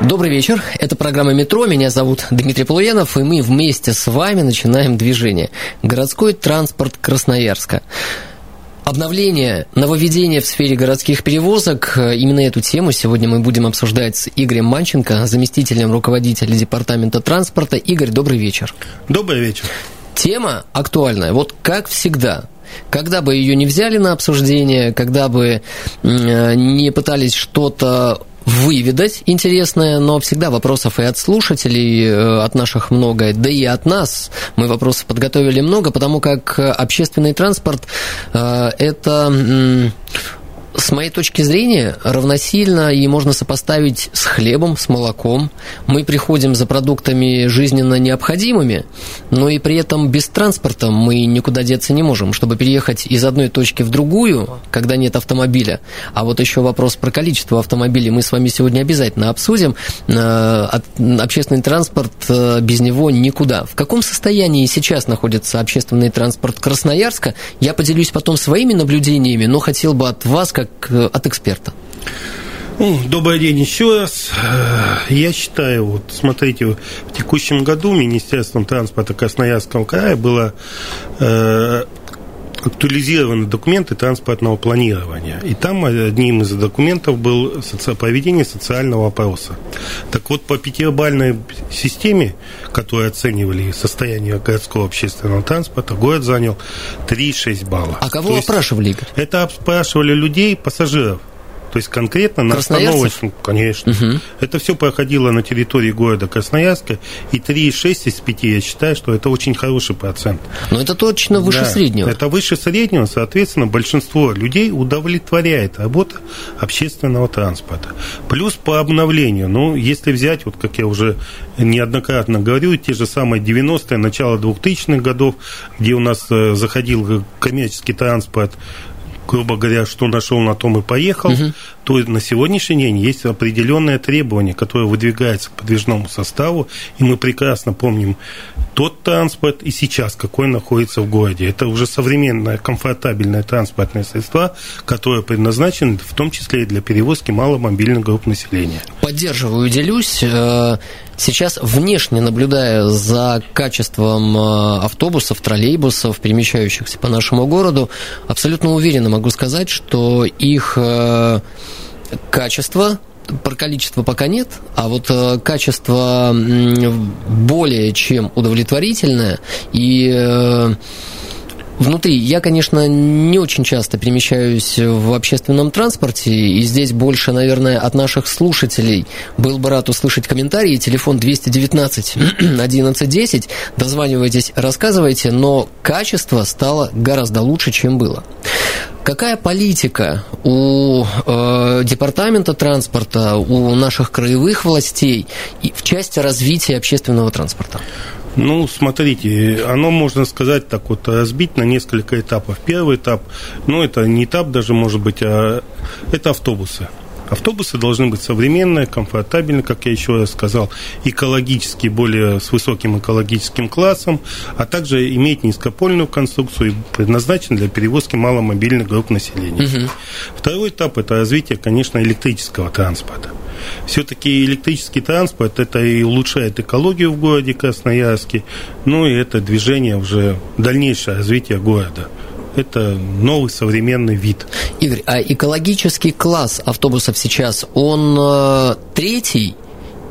Добрый вечер. Это программа «Метро». Меня зовут Дмитрий Полуянов, и мы вместе с вами начинаем движение. Городской транспорт Красноярска. Обновление, нововведение в сфере городских перевозок. Именно эту тему сегодня мы будем обсуждать с Игорем Манченко, заместителем руководителя Департамента транспорта. Игорь, добрый вечер. Добрый вечер. Тема актуальная. Вот как всегда, когда бы ее не взяли на обсуждение, когда бы не пытались что-то выведать интересное, но всегда вопросов и от слушателей, э, от наших много, да и от нас. Мы вопросы подготовили много, потому как общественный транспорт э, – это с моей точки зрения, равносильно и можно сопоставить с хлебом, с молоком. Мы приходим за продуктами жизненно необходимыми, но и при этом без транспорта мы никуда деться не можем. Чтобы переехать из одной точки в другую, когда нет автомобиля, а вот еще вопрос про количество автомобилей мы с вами сегодня обязательно обсудим. Э, общественный транспорт э, без него никуда. В каком состоянии сейчас находится общественный транспорт Красноярска? Я поделюсь потом своими наблюдениями, но хотел бы от вас, как как от эксперта? Ну, добрый день еще раз. Э, я считаю, вот смотрите, в текущем году Министерством транспорта Красноярского края было э, актуализированы документы транспортного планирования. И там одним из документов был проведение социального опроса. Так вот, по пятибалльной системе, которую оценивали состояние городского общественного транспорта, город занял 3,6 балла. А кого То опрашивали, Игорь? Это опрашивали людей, пассажиров. То есть конкретно на остановочном, конечно. Угу. Это все проходило на территории города Красноярска, и 3,6 из 5, я считаю, что это очень хороший процент. Но это точно выше да, среднего. Это выше среднего, соответственно, большинство людей удовлетворяет работа общественного транспорта. Плюс по обновлению, ну, если взять, вот как я уже неоднократно говорю, те же самые 90-е, начало 2000-х годов, где у нас э, заходил коммерческий транспорт грубо говоря, что нашел, на том и поехал, угу. То на сегодняшний день есть определенные требования, которые выдвигаются к подвижному составу, и мы прекрасно помним тот транспорт и сейчас, какой находится в городе. Это уже современное, комфортабельное транспортное средство, которое предназначено в том числе и для перевозки маломобильных групп населения. Поддерживаю, делюсь. Э, сейчас внешне наблюдая за качеством э, автобусов, троллейбусов, перемещающихся по нашему городу, абсолютно уверенно могу сказать, что их э, качество про количество пока нет, а вот э, качество более чем удовлетворительное и э, Внутри я, конечно, не очень часто перемещаюсь в общественном транспорте, и здесь больше, наверное, от наших слушателей был бы рад услышать комментарии. Телефон 219 1110. Дозванивайтесь, рассказывайте, но качество стало гораздо лучше, чем было. Какая политика у э, департамента транспорта, у наших краевых властей в части развития общественного транспорта? Ну, смотрите, оно, можно сказать, так вот разбить на несколько этапов. Первый этап, ну, это не этап даже, может быть, а это автобусы. Автобусы должны быть современные, комфортабельные, как я еще раз сказал, экологически, более с высоким экологическим классом, а также иметь низкопольную конструкцию и предназначен для перевозки маломобильных групп населения. Угу. Второй этап – это развитие, конечно, электрического транспорта. Все-таки электрический транспорт это и улучшает экологию в городе Красноярске, ну и это движение уже дальнейшее развитие города это новый современный вид. Игорь, а экологический класс автобусов сейчас, он э, третий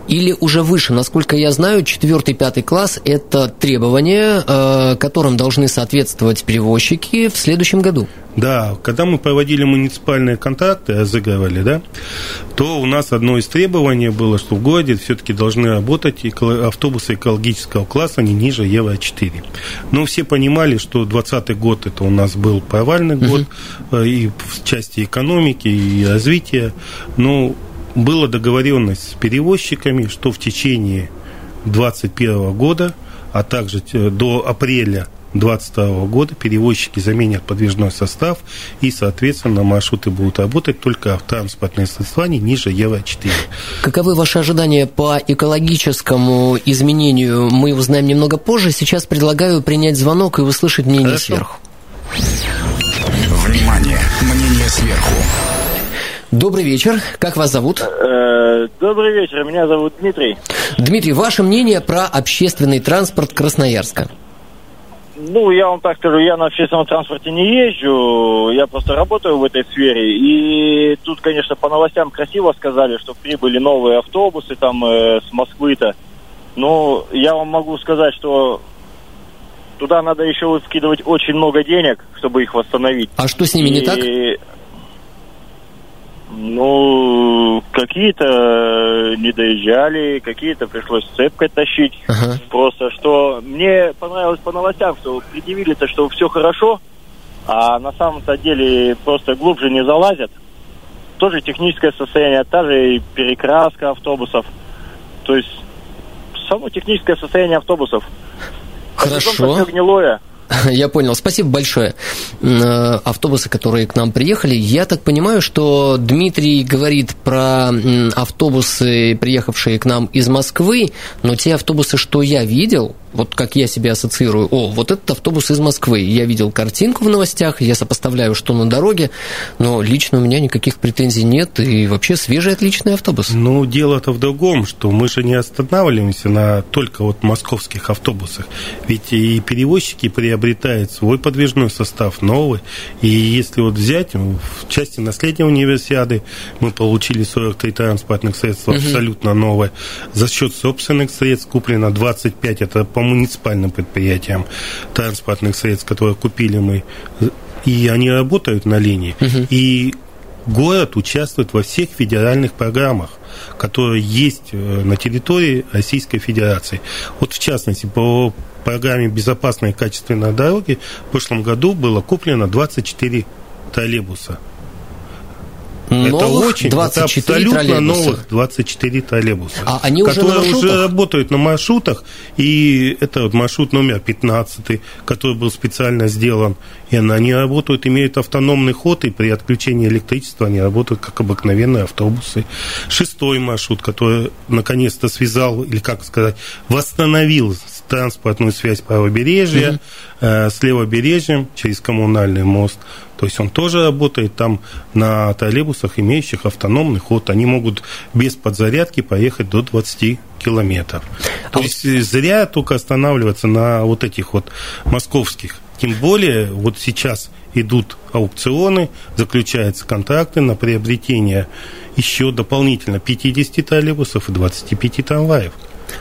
или уже выше. Насколько я знаю, четвертый, пятый класс – это требования, э, которым должны соответствовать перевозчики в следующем году. Да, когда мы проводили муниципальные контракты, разыгрывали, да, то у нас одно из требований было, что в городе все-таки должны работать автобусы экологического класса не ниже Евро-4. Но все понимали, что 2020 год это у нас был провальный год угу. и в части экономики, и развития. Но была договоренность с перевозчиками, что в течение 2021 года а также до апреля 2022 года перевозчики заменят подвижной состав и, соответственно, маршруты будут работать только в транспортные средства не ниже Евро-4. Каковы ваши ожидания по экологическому изменению, мы узнаем немного позже. Сейчас предлагаю принять звонок и услышать мнение Хорошо. сверху. Внимание! Мнение сверху. Добрый вечер. Как вас зовут? Э, добрый вечер. Меня зовут Дмитрий. Дмитрий, ваше мнение про общественный транспорт Красноярска? Ну, я вам так скажу, я на общественном транспорте не езжу, я просто работаю в этой сфере. И тут, конечно, по новостям красиво сказали, что прибыли новые автобусы там э, с Москвы-то. Но я вам могу сказать, что туда надо еще скидывать очень много денег, чтобы их восстановить. А что с ними и... не так? Ну, какие-то не доезжали, какие-то пришлось цепкой тащить. Ага. Просто что мне понравилось по новостям, что предъявили-то, что все хорошо, а на самом-то деле просто глубже не залазят. Тоже техническое состояние, та же и перекраска автобусов. То есть само техническое состояние автобусов. Хорошо. Все гнилое. Я понял. Спасибо большое. Э, автобусы, которые к нам приехали. Я так понимаю, что Дмитрий говорит про автобусы, приехавшие к нам из Москвы, но те автобусы, что я видел, вот как я себе ассоциирую, о, вот этот автобус из Москвы. Я видел картинку в новостях, я сопоставляю, что на дороге, но лично у меня никаких претензий нет, и вообще свежий отличный автобус. Ну, дело-то в другом, что мы же не останавливаемся на только вот московских автобусах, ведь и перевозчики приобретают свой подвижной состав, новый, и если вот взять, в части наследия универсиады мы получили 43 транспортных средств угу. абсолютно новые, за счет собственных средств куплено 25, это по муниципальным предприятиям транспортных средств, которые купили мы, и они работают на линии. Угу. И город участвует во всех федеральных программах, которые есть э, на территории Российской Федерации. Вот в частности, по программе «Безопасные и качественные дороги» в прошлом году было куплено 24 троллейбуса – это очень, 24 это абсолютно новых 24 троллейбуса, а они которые уже, уже работают на маршрутах, и это вот маршрут номер 15, который был специально сделан, и они работают, имеют автономный ход, и при отключении электричества они работают как обыкновенные автобусы. Шестой маршрут, который наконец-то связал, или как сказать, восстановил транспортную связь правобережья mm-hmm. э, с левобережьем через коммунальный мост – то есть он тоже работает там на троллейбусах, имеющих автономный ход. Они могут без подзарядки поехать до 20 километров. То а есть вот... зря только останавливаться на вот этих вот московских. Тем более вот сейчас идут аукционы, заключаются контракты на приобретение еще дополнительно 50 троллейбусов и 25 трамваев.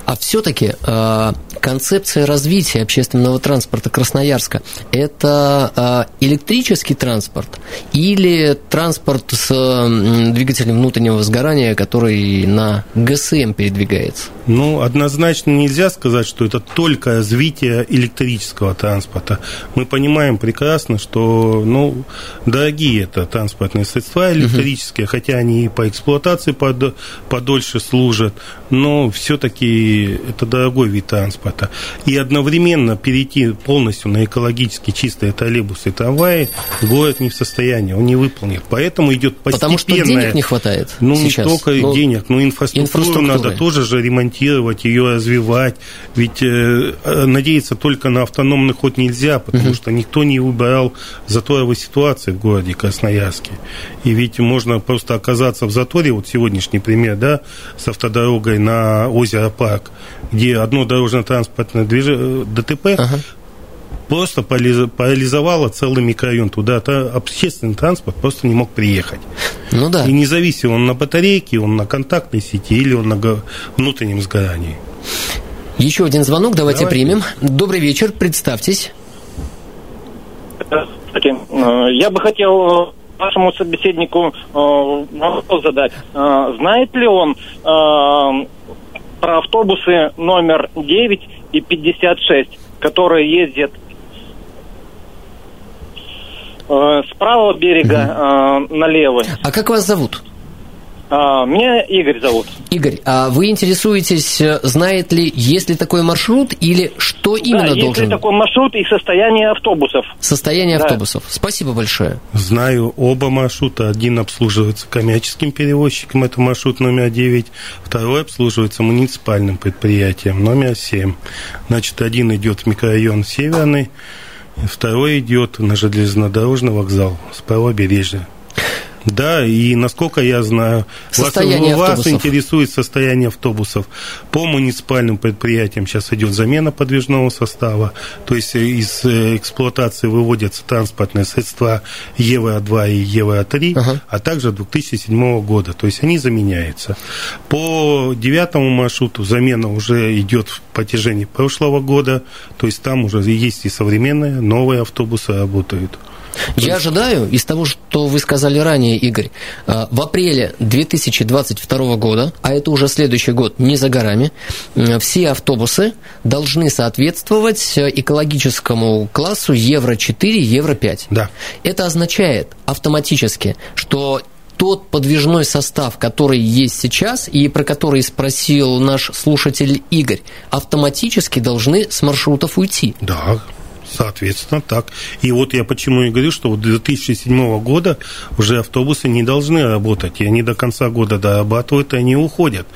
А все-таки э, концепция развития общественного транспорта Красноярска – это э, электрический транспорт или транспорт с э, двигателем внутреннего сгорания, который на ГСМ передвигается? Ну, однозначно нельзя сказать, что это только развитие электрического транспорта. Мы понимаем прекрасно, что ну, дорогие это транспортные средства электрические, угу. хотя они и по эксплуатации под, подольше служат, но все-таки это дорогой вид транспорта. И одновременно перейти полностью на экологически чистые троллейбусы и трамваи город не в состоянии, он не выполнит. Поэтому идет постепенное... Потому что денег не хватает Ну, сейчас. не только но денег, но инфраструктуру надо тоже же ремонтировать, ее развивать. Ведь э, надеяться только на автономный ход нельзя, потому угу. что никто не выбирал заторовой ситуации в городе Красноярске. И ведь можно просто оказаться в заторе, вот сегодняшний пример, да, с автодорогой на озеро Парк, где одно дорожно-транспортное движение, ДТП, ага. просто парализовало целый микрорайон. Туда общественный транспорт просто не мог приехать. Ну да. И независимо, он на батарейке, он на контактной сети или он на внутреннем сгорании. Еще один звонок, давайте Давай. примем. Добрый вечер, представьтесь. Э, я бы хотел вашему собеседнику э, вопрос задать. Э, знает ли он про автобусы номер 9 и 56, которые ездят э, с правого берега угу. э, налево. А как вас зовут? А, меня Игорь зовут. Игорь, а вы интересуетесь, э, знает ли, есть ли такой маршрут или что именно да, должен? есть ли такой маршрут и состояние автобусов. Состояние Да. автобусов. Спасибо большое. Знаю оба маршрута. Один обслуживается коммерческим перевозчиком, это маршрут номер 9. Второй обслуживается муниципальным предприятием, номер 7. Значит, один идет в микрорайон Северный, второй идет на железнодорожный вокзал с правобережья. Да, и насколько я знаю, Состояние вас, вас автобусов. интересует состояние автобусов. По муниципальным предприятиям сейчас идет замена подвижного состава, то есть э, из э, эксплуатации выводятся транспортные средства Евро-2 и Евро-3, Ага. а также 2007 года, то есть они заменяются. По девятому маршруту замена уже идет в протяжении прошлого года, то есть там уже есть и современные, новые автобусы работают. Я ожидаю, из того, что вы сказали ранее, Игорь, э, в апреле 2022 года, а это уже следующий год, не за горами, все автобусы должны соответствовать э, экологическому классу Евро-4, Евро-5. Да. Это означает автоматически, что тот подвижной состав, который есть сейчас и про который спросил наш слушатель Игорь, автоматически должны с маршрутов уйти. Да, соответственно, так. И вот я почему и говорю, что вот 2007 года уже автобусы не должны работать, и они до конца года дорабатывают, и они уходят.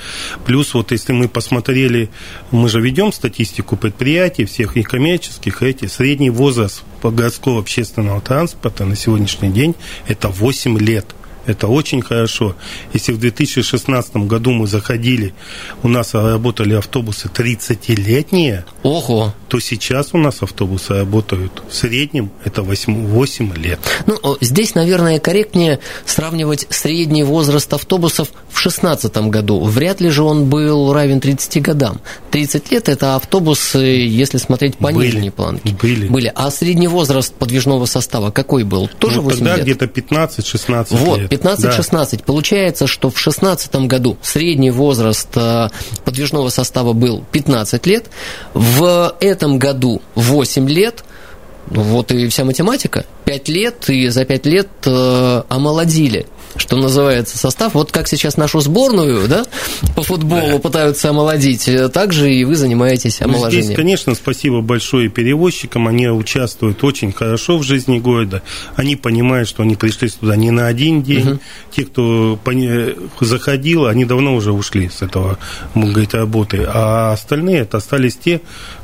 Плюс вот если мы посмотрели, мы же ведем статистику предприятий, всех и коммерческих, эти, средний возраст городского общественного транспорта на сегодняшний день это 8 лет. Это очень хорошо. Если в 2016 году мы заходили, у нас работали автобусы 30-летние, Ого! то сейчас у нас автобусы работают в среднем это 8, 8 лет. Ну, здесь, наверное, корректнее сравнивать средний возраст автобусов в 2016 году. Вряд ли же он был равен 30 годам. 30 лет – это автобусы, если смотреть по Были. нижней планке. Были. Были. А средний возраст подвижного состава какой был? Тоже Ну, 8 тогда лет? где-то 15-16 Вот, лет. 15-16. Получается, что в 2016 году средний возраст э, подвижного состава был 15 лет, в этом году 8 лет, ну, вот и вся математика. 5 лет, и за 5 лет э, омолодили что называется, состав. Вот как сейчас нашу сборную, да, по футболу пытаются омолодить, э, так же и вы занимаетесь Ну, омоложением. Здесь, конечно, спасибо большое перевозчикам. Они участвуют очень хорошо в жизни города. Они понимают, что они пришли сюда не на один день. Те, кто заходил, они давно уже ушли с этого, можно говорить, работы. А остальные это остались те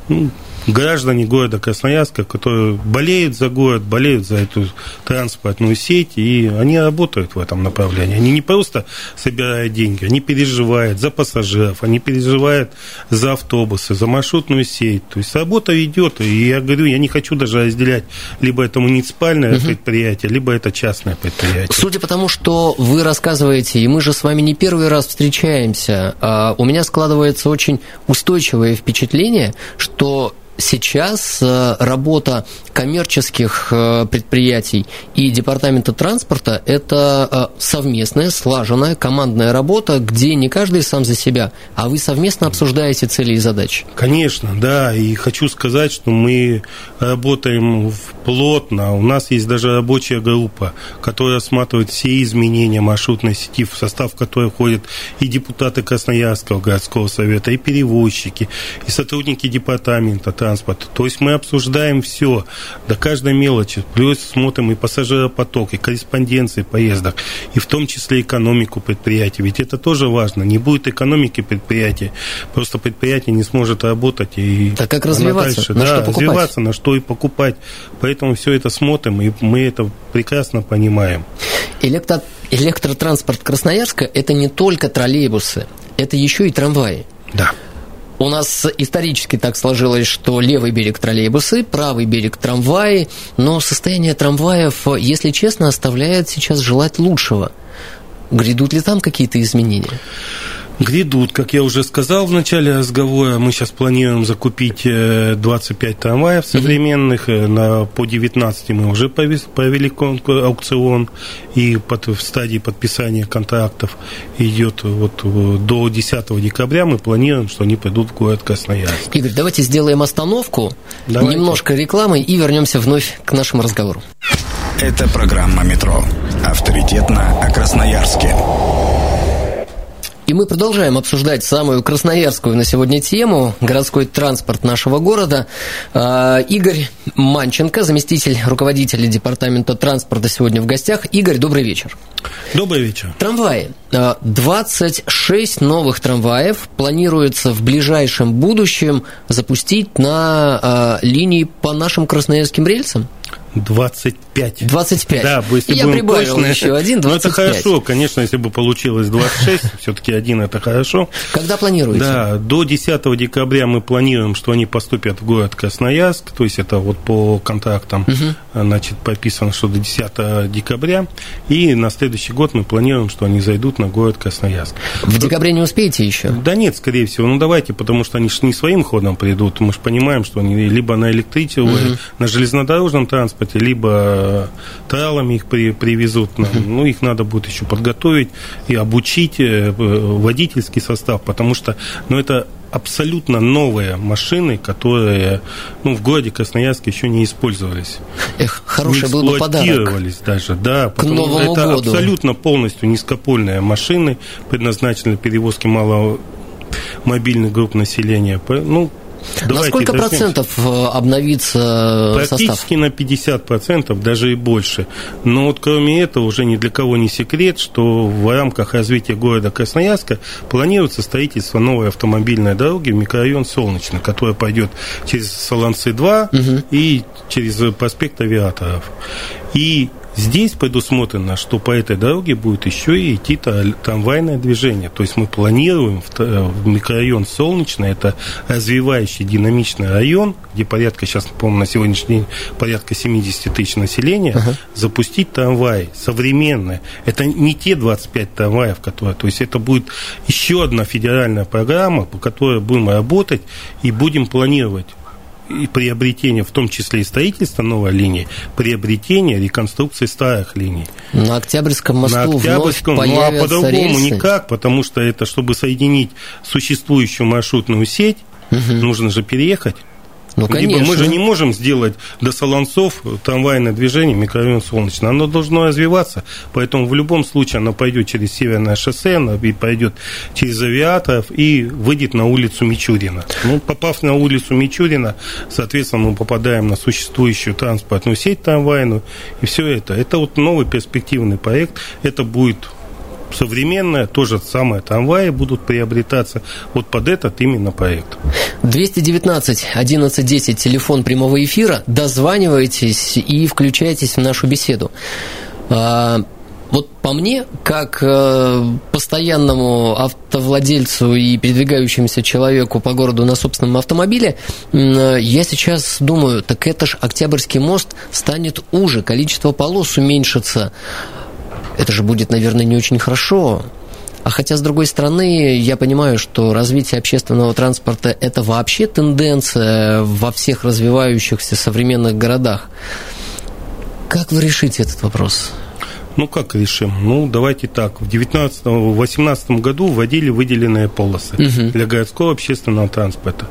ну, граждане города Красноярска, которые болеют за город, болеют за эту транспортную сеть, и они работают в этом направлении. Они не просто собирают деньги, они переживают за пассажиров, они переживают за автобусы, за маршрутную сеть. То есть работа идет, и я говорю, я не хочу даже разделять, либо это муниципальное предприятие, либо это частное предприятие. Судя по тому, что вы рассказываете, и мы же с вами не первый раз встречаемся, а, у меня складывается очень устойчивое впечатление, что сейчас э, работа коммерческих э, предприятий и департамента транспорта – это э, совместная, слаженная, командная работа, где не каждый сам за себя, а вы совместно обсуждаете цели и задачи. Конечно, да, и хочу сказать, что мы работаем плотно. У нас есть даже рабочая группа, которая рассматривает все изменения маршрутной сети, в состав которой входят и депутаты Красноярского городского совета, и перевозчики, и сотрудники департамента транспорта. То есть мы обсуждаем все до каждой мелочи, плюс смотрим и пассажиропоток, и корреспонденции поездок, и в том числе экономику предприятий. Ведь это тоже важно. Не будет экономики предприятия, просто предприятие не сможет работать. И Так как развиваться? дальше, На да, что покупать? развиваться, на что и покупать. Поэтому все это смотрим, и мы это прекрасно понимаем. Электро- электротранспорт Красноярска – это не только троллейбусы, это еще и трамваи. Да. У нас исторически так сложилось, что левый берег троллейбусы, правый берег трамваи, но состояние трамваев, если честно, оставляет сейчас желать лучшего. Грядут ли там какие-то изменения? Грядут, как я уже сказал в начале разговора, мы сейчас планируем закупить э, 25 трамваев современных. Э, На, по 19 мы уже провели конкурс, аукцион, и под, в стадии подписания контрактов идет вот э, до 10 декабря. Мы планируем, что они пойдут в город Красноярск. Игорь, давайте сделаем остановку, Давайте. немножко рекламы и вернемся вновь к нашему разговору. Это программа «Метро». Авторитетно о Красноярске. И мы продолжаем обсуждать самую красноярскую на сегодня тему – городской транспорт нашего города. А, Игорь Манченко, заместитель руководителя департамента транспорта, сегодня в гостях. Игорь, добрый вечер. Добрый вечер. Трамваи. 26 а, новых трамваев планируется в ближайшем будущем запустить на а, линии по нашим красноярским рельсам. 25. 25. Да, если Я прибавил точно. еще один, 25. Ну, это хорошо, конечно, если бы получилось 26, все-таки один это хорошо. Когда планируете? Да, до 10 декабря мы планируем, что они поступят в город Красноярск, то есть это вот по контрактам, угу. значит, прописано, что до 10 декабря, и на следующий год мы планируем, что они зайдут на город Красноярск. В декабре не успеете еще? Да нет, скорее всего, ну давайте, потому что они же не своим ходом придут, мы же понимаем, что они либо на электричестве, угу. на железнодорожном транспорте, либо тралами их при, привезут нам, ну, их надо будет еще подготовить и обучить э, водительский состав, потому что, ну, это абсолютно новые машины, которые ну, в городе Красноярске еще не использовались. Эх, хороший был бы подарок. даже, да. К Новому это году. абсолютно полностью низкопольные машины, предназначены для перевозки маломобильных групп населения. Ну, Давайте на сколько процентов э, обновится Практически состав? на 50 процентов, даже и больше. Но вот кроме этого уже ни для кого не секрет, что в рамках развития города Красноярска планируется строительство новой автомобильной дороги в микрорайон Солнечный, которая пойдет через Солонцы-2 угу. и через проспект Авиаторов. И Здесь предусмотрено, что по этой дороге будет еще и идти трамвайное движение. То есть мы планируем в микрорайон Солнечный, это развивающий динамичный район, где порядка, сейчас, по-моему, на сегодняшний день порядка 70 тысяч населения, uh-huh. запустить трамваи современные. Это не те 25 трамваев, которые... То есть это будет еще одна федеральная программа, по которой будем работать и будем планировать и приобретение, в том числе и строительство новой линии, приобретение, реконструкции старых линий. На Октябрьском мосту На Октябрьском, вновь ну а по-другому никак, потому что это, чтобы соединить существующую маршрутную сеть, угу. нужно же переехать. Ну, конечно. Либо мы же не можем сделать до Солонцов трамвайное движение микрорайон Солнечный. Оно должно развиваться, поэтому в любом случае оно пойдет через Северное шоссе, оно и пойдет через авиаторов и выйдет на улицу Мичурина. Ну, попав на улицу Мичурина, соответственно, мы попадаем на существующую транспортную сеть трамвайную, и все это. Это вот новый перспективный проект. Это будет современное, то же самое трамваи будут приобретаться вот под этот именно проект. 219 11 10, телефон прямого эфира, дозванивайтесь и включайтесь в нашу беседу. А, вот по мне, как э, постоянному автовладельцу и передвигающемуся человеку по городу на собственном автомобиле, я сейчас думаю, так это ж Октябрьский мост станет уже, количество полос уменьшится это же будет, наверное, не очень хорошо. А хотя, с другой стороны, я понимаю, что развитие общественного транспорта – это вообще тенденция во всех развивающихся современных городах. Как вы решите этот вопрос? Ну, как решим? Ну, давайте так. В 2018 году вводили выделенные полосы угу. для городского общественного транспорта.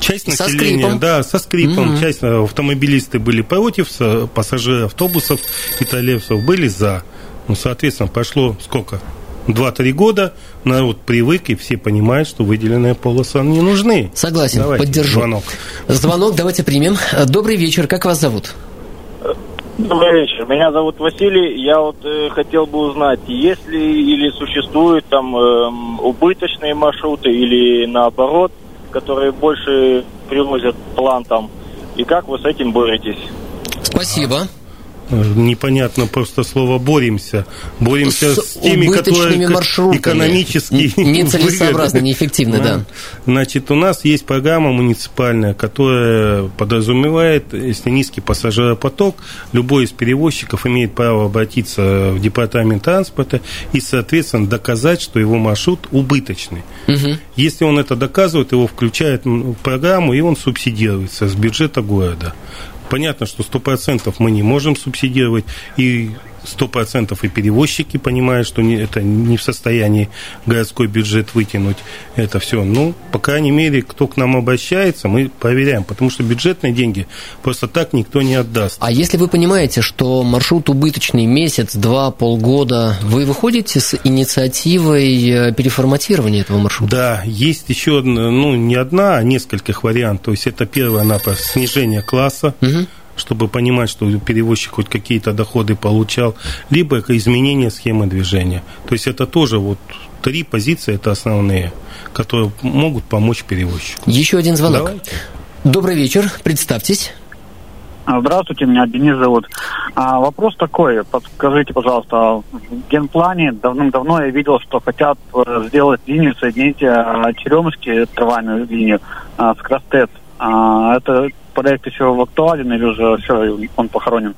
Часть со населения, скрипом. да, со скрипом. Угу. Часть автомобилисты были против, пассажиры автобусов и троллейбусов были за. Ну, соответственно, прошло сколько? Два-три года, народ привык, и все понимают, что выделенные полосы не нужны. Согласен, давайте, поддержу. Звонок. Звонок давайте примем. Добрый вечер, как вас зовут? Добрый вечер, меня зовут Василий. Я вот э, хотел бы узнать, есть ли или существуют там э, убыточные маршруты или наоборот, которые больше привозят план там, и как вы с этим боретесь? Спасибо непонятно просто слово боремся. Боремся с, с теми, которые экономически нецелесообразно, неэффективны, да. да. Значит, у нас есть программа муниципальная, которая подразумевает, если низкий пассажиропоток, любой из перевозчиков имеет право обратиться в департамент транспорта и, соответственно, доказать, что его маршрут убыточный. Угу. Если он это доказывает, его включают в программу, и он субсидируется с бюджета города. Понятно, что 100% мы не можем субсидировать, и сто процентов и перевозчики понимают, что не, это не в состоянии городской бюджет вытянуть это все. Ну, по крайней мере, кто к нам обращается, мы проверяем, потому что бюджетные деньги просто так никто не отдаст. А если вы понимаете, что маршрут убыточный месяц, два, полгода, вы выходите с инициативой э, переформатирования этого маршрута? Да, есть еще, ну, не одна, а нескольких вариантов. То есть это первое, напросто снижение класса, угу чтобы понимать, что перевозчик хоть какие-то доходы получал, либо изменение схемы движения. То есть это тоже вот три позиции, это основные, которые могут помочь перевозчику. Еще один звонок. Давайте. Добрый вечер, представьтесь. А, здравствуйте, меня Денис зовут. А, вопрос такой, подскажите, пожалуйста, в генплане давным-давно я видел, что хотят э, сделать линию, соединить а, Черемушки, трамвайную линию, а, с Крастец. А, это проект еще актуален или уже все, он похоронен?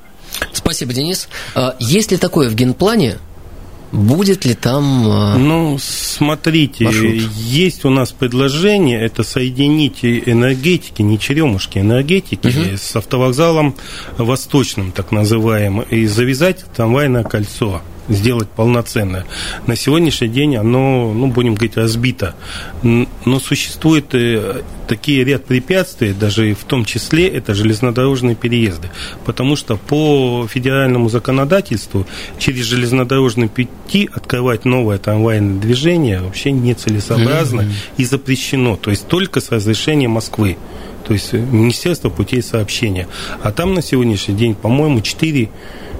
Спасибо, Денис. А, есть ли такое в генплане? Будет ли там а, Ну, смотрите, маршрут? есть у нас предложение, это соединить энергетики, не черемушки, энергетики угу. с автовокзалом восточным, так называемым, и завязать трамвайное кольцо сделать полноценное. На сегодняшний день оно, ну, будем говорить, разбито. Но существует э, такие ряд препятствий, даже в том числе это железнодорожные переезды. Потому что по федеральному законодательству через железнодорожные пути открывать новое трамвайное движение вообще нецелесообразно mm-hmm. и запрещено. То есть только с разрешения Москвы то есть Министерство путей сообщения. А там на сегодняшний день, по-моему, 4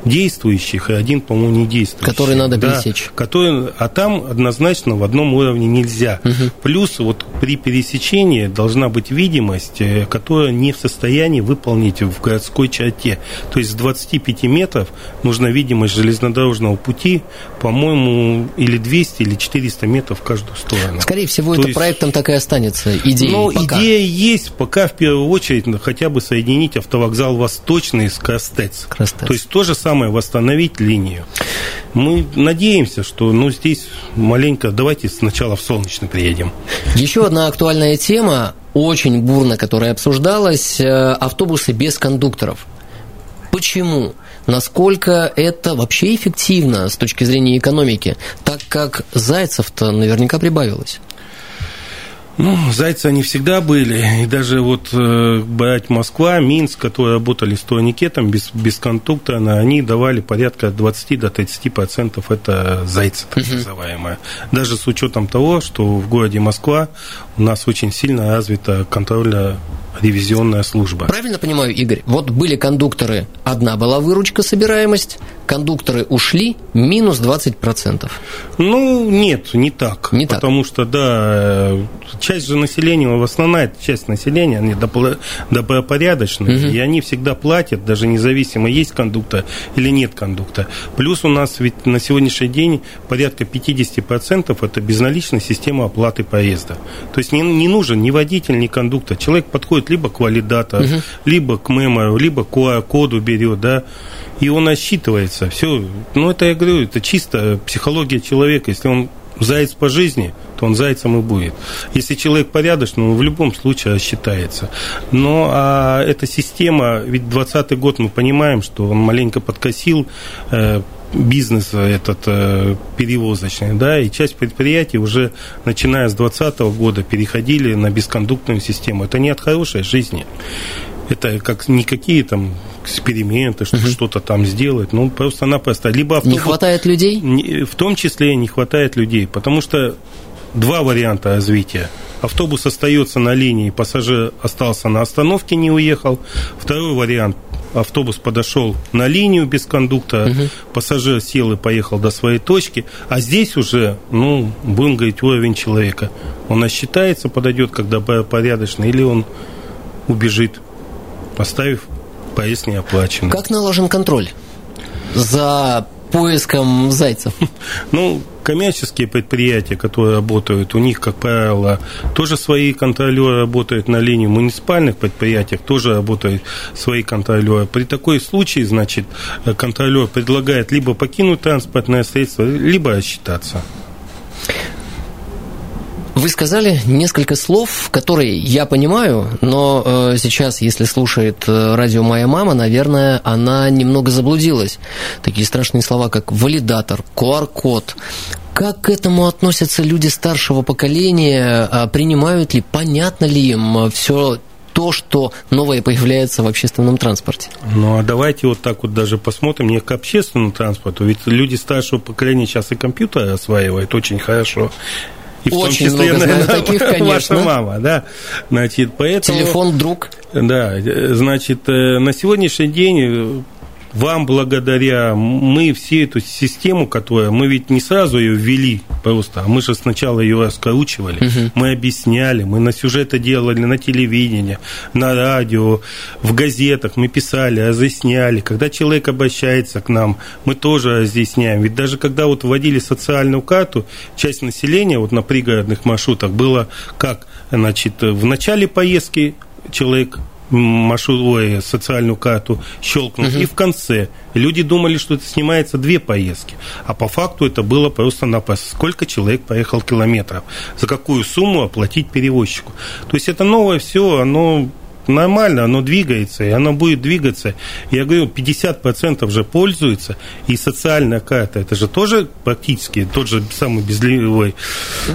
действующих и один, по-моему, не действующий. Который надо пересечь. Да, который, а там однозначно в одном уровне нельзя. Угу. Плюс вот при пересечении должна быть видимость, э, которая не в состоянии выполнить в городской черте. То есть с 25 метров нужна видимость железнодорожного пути, по-моему, или 200, или 400 метров в каждую сторону. Скорее всего, То это есть, проектом так и останется, идеей. Ну, идея есть, пока в первую очередь хотя бы соединить автовокзал Восточный с Крастец. Крастец. То есть то же самое самое восстановить линию. Мы надеемся, что ну, здесь маленько, давайте сначала в Солнечный приедем. Еще одна актуальная тема, очень бурно, которая обсуждалась, э, автобусы без кондукторов. Почему? Насколько это вообще эффективно с точки зрения экономики, так как зайцев-то наверняка прибавилось? Ну, зайцы они всегда были. И даже вот э, брать Москва, Минск, которые работали с турникетом без, без кондуктора, они давали порядка от 20 до 30 процентов это зайцы, так uh-huh. называемые. Даже с учетом того, что в городе Москва у нас очень сильно развита контрольная ревизионная служба. Правильно понимаю, Игорь? Вот были кондукторы, одна была выручка, собираемость, кондукторы ушли, минус 20%. Ну, нет, не так. Не потому так. что, да, часть же населения, основная часть населения, они добропорядочные, угу. и они всегда платят, даже независимо, есть кондуктор или нет кондуктора. Плюс у нас ведь на сегодняшний день порядка 50% это безналичная система оплаты поезда. То есть не, не нужен ни водитель, ни кондуктор. Человек подходит либо к валидату, угу. либо к мемору, либо к QR-коду берет, да, и он отсчитывается. Все. Ну, это я говорю, это чисто психология человека. Если он заяц по жизни, то он зайцем и будет. Если человек порядочный, он в любом случае рассчитается. Но а эта система, ведь 2020 год мы понимаем, что он маленько подкосил э, бизнес этот э, перевозочный, да, и часть предприятий уже начиная с 2020 года переходили на бескондуктную систему. Это не от хорошей жизни. Это как никакие там эксперименты, чтобы угу. что-то там сделать. Ну, просто-напросто. Либо автобус, не хватает людей? В том числе не хватает людей, потому что два варианта развития. Автобус остается на линии, пассажир остался на остановке, не уехал. Второй вариант автобус подошел на линию без кондуктора, угу. пассажир сел и поехал до своей точки, а здесь уже, ну, будем говорить, уровень человека. Он осчитается, подойдет, когда порядочно, или он убежит, поставив поезд неоплаченный. Как наложен контроль за поиском зайцев? Ну, коммерческие предприятия, которые работают, у них, как правило, тоже свои контролеры работают на линии муниципальных предприятиях, тоже работают свои контролеры. При такой случае, значит, контролер предлагает либо покинуть транспортное средство, либо рассчитаться. Вы сказали несколько слов, которые я понимаю, но э, сейчас, если слушает э, радио «Моя мама», наверное, она немного заблудилась. Такие страшные слова, как валидатор, QR-код. Как к этому относятся люди старшего поколения? А принимают ли, понятно ли им все то, что новое появляется в общественном транспорте. Ну, а давайте вот так вот даже посмотрим не к общественному транспорту. Ведь люди старшего поколения сейчас и компьютеры осваивают очень хорошо. И Очень в том числе, много знаю таких, конечно. Ваша мама, да. Значит, поэтому... Телефон друг. Да, значит, э, на сегодняшний день вам благодаря мы все эту систему, которая мы ведь не сразу ее ввели просто, а мы же сначала ее раскручивали, угу. мы объясняли, мы на сюжеты делали на телевидении, на радио, в газетах мы писали, разъясняли. Когда человек обращается к нам, мы тоже разъясняем. Ведь даже когда вот вводили социальную карту, часть населения вот на пригородных маршрутах было как, значит, в начале поездки человек маршрутную социальную карту щелкнул, угу. и в конце люди думали, что это снимается две поездки, а по факту это было просто-напросто, сколько человек поехал километров, за какую сумму оплатить перевозчику. То есть это новое все, оно нормально, оно двигается, и оно будет двигаться. Я говорю, 50% же пользуются, и социальная карта, это же тоже практически тот же самый безливой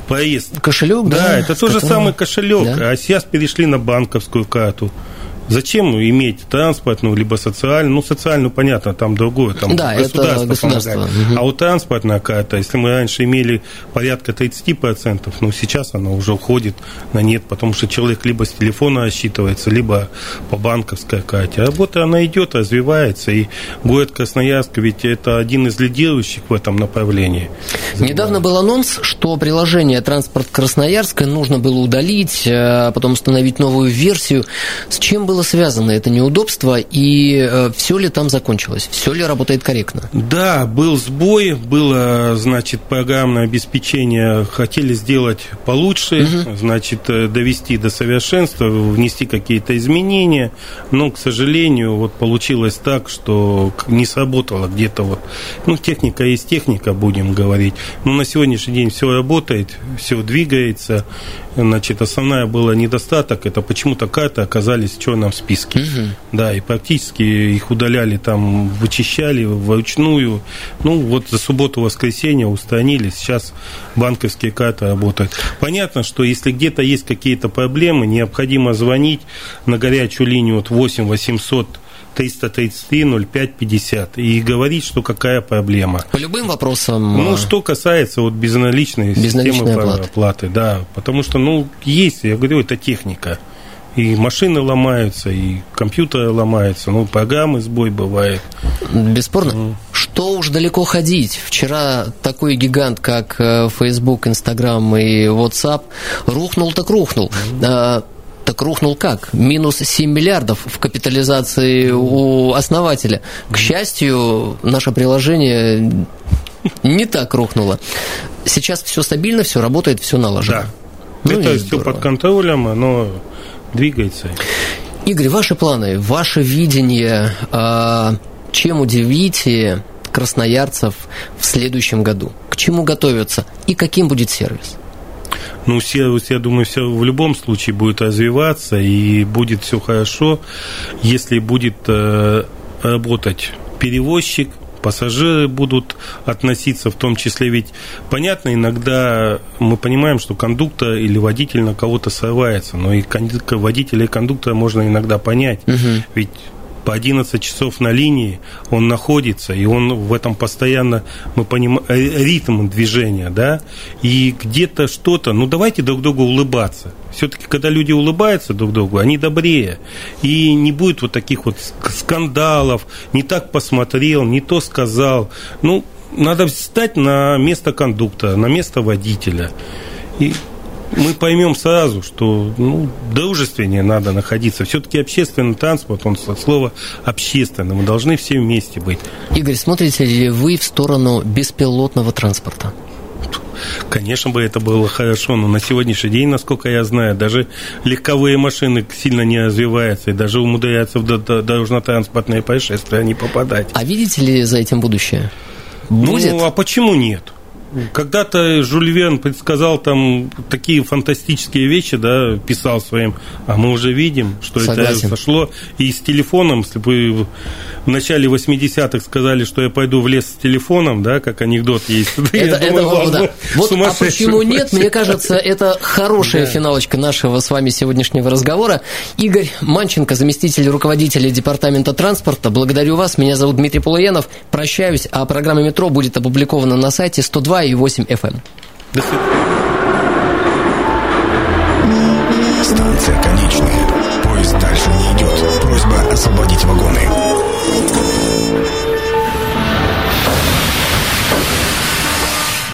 поезд. Кошелек, да? Да, это тот же самый кошелек, да? а сейчас перешли на банковскую карту. Зачем иметь транспортную, либо социальную? Ну, социальную, понятно, там другое, там да, государство, это государство. Помогает. А вот транспортная карта, если мы раньше имели порядка 30%, ну, сейчас она уже уходит на нет, потому что человек либо с телефона рассчитывается, либо по банковской карте. Работа, она идет, развивается, и город Красноярск ведь это один из лидирующих в этом направлении. Недавно был анонс, что приложение «Транспорт Красноярска» нужно было удалить, а потом установить новую версию. С чем было было связано это неудобство, и э, все ли там закончилось, все ли работает корректно? Да, был сбой, было, значит, программное обеспечение, хотели сделать получше, угу. значит, э, довести до совершенства, внести какие-то изменения, но, к сожалению, вот получилось так, что не сработало где-то вот, ну, техника есть техника, будем говорить, но на сегодняшний день все работает, все двигается, Значит, основная была недостаток, это почему-то карты оказались в черном списке. Угу. Да, и практически их удаляли там, вычищали вручную. Ну, вот за субботу-воскресенье устранили, сейчас банковские карты работают. Понятно, что если где-то есть какие-то проблемы, необходимо звонить на горячую линию вот 8 800 333 05 50 и говорить, что какая проблема. По любым вопросам. Ну, а, что касается вот безналичной, безналичной системы оплаты. оплаты, да, потому что, ну, есть, я говорю, это техника. И машины ломаются, и компьютеры ломаются, ну, программы сбой бывает. Бесспорно. Mm. Что уж далеко ходить. Вчера такой гигант, как э, Facebook, Instagram и WhatsApp, рухнул так рухнул. Mm. Так рухнул как? Минус 7 миллиардов в капитализации у основателя. К счастью, наше приложение не так рухнуло. Сейчас все стабильно, все работает, все налажено. Да. Ну, Это все под контролем, оно двигается. Игорь, ваши планы, ваше видение, а, чем удивите красноярцев в следующем году? К чему готовятся и каким будет сервис? Ну, все, я думаю, все в любом случае будет развиваться и будет все хорошо, если будет э, работать перевозчик, пассажиры будут относиться, в том числе ведь понятно, иногда мы понимаем, что кондуктор или водитель на кого-то срывается, но и водителя и кондуктора можно иногда понять, угу. ведь по 11 часов на линии он находится, и он в этом постоянно, мы понимаем, э, ритм движения, да, и где-то что-то, ну давайте друг другу улыбаться. Все-таки, когда люди улыбаются друг другу, они добрее. И не будет вот таких вот скандалов, не так посмотрел, не то сказал. Ну, надо встать на место кондуктора, на место водителя. И мы поймем сразу, что ну, дружественнее надо находиться. Все-таки общественный транспорт, он со слова общественный. Мы должны все вместе быть. Игорь, смотрите ли вы в сторону беспилотного транспорта? Конечно бы это было хорошо, но на сегодняшний день, насколько я знаю, даже легковые машины сильно не развиваются и даже умудряются в дорожно-транспортные происшествия не попадать. А видите ли за этим будущее? Будет? Ну, а почему нет? Когда-то Жюль Вен предсказал там такие фантастические вещи, да, писал своим, а мы уже видим, что Согласен. это сошло. И с телефоном, если бы в начале 80-х сказали, что я пойду в лес с телефоном, да, как анекдот есть. Это, это думаю, да. Вот, а почему нет? Мне кажется, это хорошая да. финалочка нашего с вами сегодняшнего разговора. Игорь Манченко, заместитель руководителя Департамента транспорта. Благодарю вас. Меня зовут Дмитрий Полуянов. Прощаюсь, а программа «Метро» будет опубликована на сайте 102 и 102,8 FM. До свидания. Станция конечная. Поезд дальше не идет. Просьба освободить вагоны.